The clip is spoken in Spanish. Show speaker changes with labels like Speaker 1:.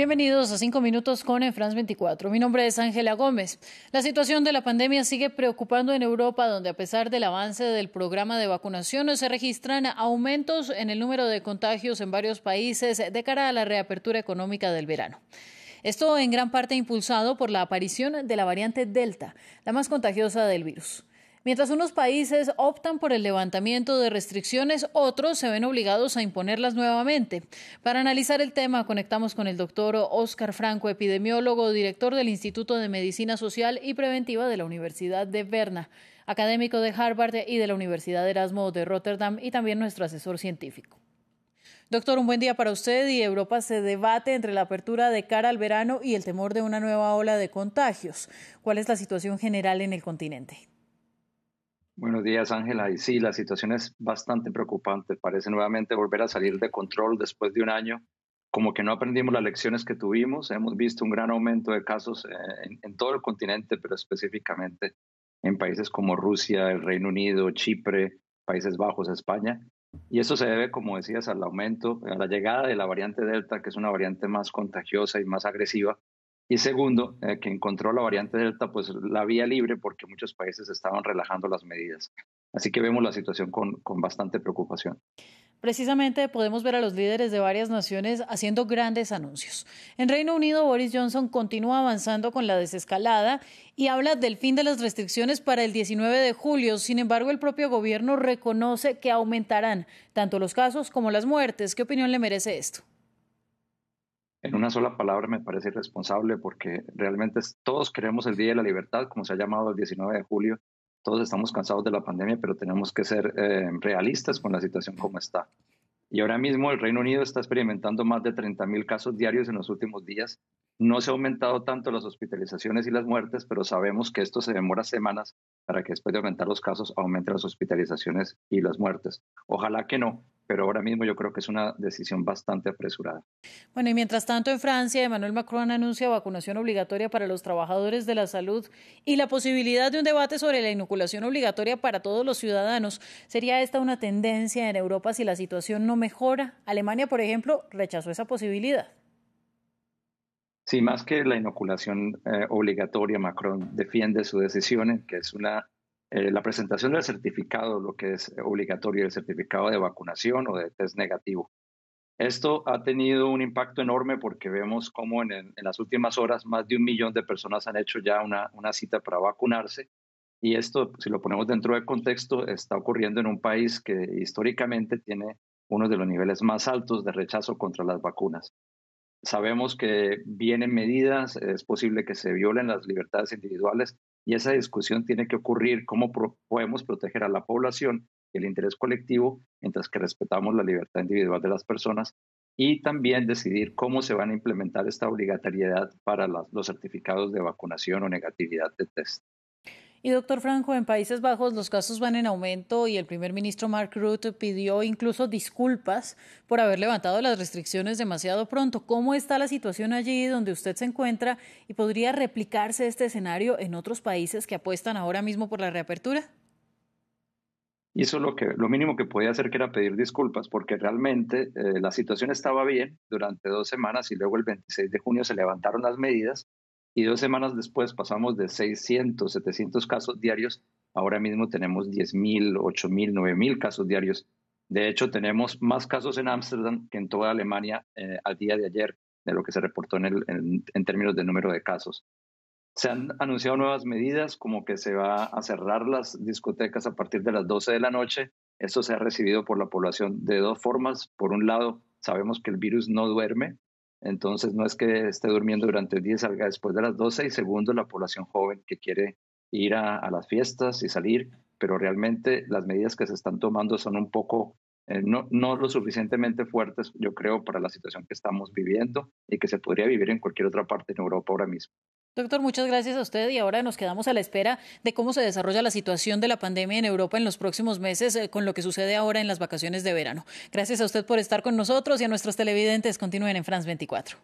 Speaker 1: Bienvenidos a Cinco Minutos con En France 24. Mi nombre es Ángela Gómez. La situación de la pandemia sigue preocupando en Europa, donde a pesar del avance del programa de vacunación se registran aumentos en el número de contagios en varios países de cara a la reapertura económica del verano. Esto en gran parte impulsado por la aparición de la variante Delta, la más contagiosa del virus. Mientras unos países optan por el levantamiento de restricciones, otros se ven obligados a imponerlas nuevamente. Para analizar el tema, conectamos con el doctor Oscar Franco, epidemiólogo, director del Instituto de Medicina Social y Preventiva de la Universidad de Berna, académico de Harvard y de la Universidad Erasmo de Rotterdam y también nuestro asesor científico. Doctor, un buen día para usted y Europa se debate entre la apertura de cara al verano y el temor de una nueva ola de contagios. ¿Cuál es la situación general en el continente?
Speaker 2: Buenos días, Ángela. Y sí, la situación es bastante preocupante. Parece nuevamente volver a salir de control después de un año. Como que no aprendimos las lecciones que tuvimos. Hemos visto un gran aumento de casos en, en todo el continente, pero específicamente en países como Rusia, el Reino Unido, Chipre, Países Bajos, España. Y eso se debe, como decías, al aumento, a la llegada de la variante Delta, que es una variante más contagiosa y más agresiva, y segundo, eh, que encontró la variante Delta, pues la vía libre porque muchos países estaban relajando las medidas. Así que vemos la situación con, con bastante preocupación.
Speaker 1: Precisamente podemos ver a los líderes de varias naciones haciendo grandes anuncios. En Reino Unido, Boris Johnson continúa avanzando con la desescalada y habla del fin de las restricciones para el 19 de julio. Sin embargo, el propio gobierno reconoce que aumentarán tanto los casos como las muertes. ¿Qué opinión le merece esto?
Speaker 2: En una sola palabra me parece irresponsable porque realmente todos queremos el Día de la Libertad, como se ha llamado el 19 de julio. Todos estamos cansados de la pandemia, pero tenemos que ser eh, realistas con la situación como está. Y ahora mismo el Reino Unido está experimentando más de 30.000 casos diarios en los últimos días. No se ha aumentado tanto las hospitalizaciones y las muertes, pero sabemos que esto se demora semanas para que después de aumentar los casos aumenten las hospitalizaciones y las muertes. Ojalá que no, pero ahora mismo yo creo que es una decisión bastante apresurada.
Speaker 1: Bueno, y mientras tanto en Francia, Emmanuel Macron anuncia vacunación obligatoria para los trabajadores de la salud y la posibilidad de un debate sobre la inoculación obligatoria para todos los ciudadanos. ¿Sería esta una tendencia en Europa si la situación no mejora? Alemania, por ejemplo, rechazó esa posibilidad.
Speaker 2: Sí, más que la inoculación eh, obligatoria, Macron defiende su decisión, que es una eh, la presentación del certificado, lo que es obligatorio, el certificado de vacunación o de test negativo. Esto ha tenido un impacto enorme porque vemos cómo en, las últimas horas más de un millón de personas han hecho ya una, una cita para vacunarse. Y esto, si lo ponemos dentro del contexto, está ocurriendo en un país que históricamente tiene uno de los niveles más altos de rechazo contra las vacunas. Sabemos que vienen medidas, es posible que se violen las libertades individuales y esa discusión tiene que ocurrir cómo podemos proteger a la población y el interés colectivo mientras que respetamos la libertad individual de las personas y también decidir cómo se van a implementar esta obligatoriedad para los certificados de vacunación o negatividad de test.
Speaker 1: Y doctor Franco, en Países Bajos los casos van en aumento y el primer ministro Mark Rutte pidió incluso disculpas por haber levantado las restricciones demasiado pronto. ¿Cómo está la situación allí donde usted se encuentra y podría replicarse este escenario en otros países que apuestan ahora mismo por la reapertura?
Speaker 2: Hizo lo, que, lo mínimo que podía hacer, que era pedir disculpas, porque realmente eh, la situación estaba bien durante dos semanas y luego el 26 de junio se levantaron las medidas y dos semanas después pasamos de 600, 700 casos diarios, ahora mismo tenemos 10.000, 8.000, 9.000 casos diarios. De hecho, tenemos más casos en Ámsterdam que en toda Alemania eh, al día de ayer, de lo que se reportó en, el, en, términos de número de casos. Se han anunciado nuevas medidas, como que se va a cerrar las discotecas a partir de las 12 de la noche. Esto se ha recibido por la población de dos formas. Por un lado, sabemos que el virus no duerme, entonces, no es que esté durmiendo durante el día y salga después de las 12. Y segundo, la población joven que quiere ir a, las fiestas y salir, pero realmente las medidas que se están tomando son un poco, eh, no, no lo suficientemente fuertes, yo creo, para la situación que estamos viviendo y que se podría vivir en cualquier otra parte en Europa ahora mismo.
Speaker 1: Doctor, muchas gracias a usted y ahora nos quedamos a la espera de cómo se desarrolla la situación de la pandemia en Europa en los próximos meses eh, con lo que sucede ahora en las vacaciones de verano. Gracias a usted por estar con nosotros y a nuestros televidentes. Continúen en France 24.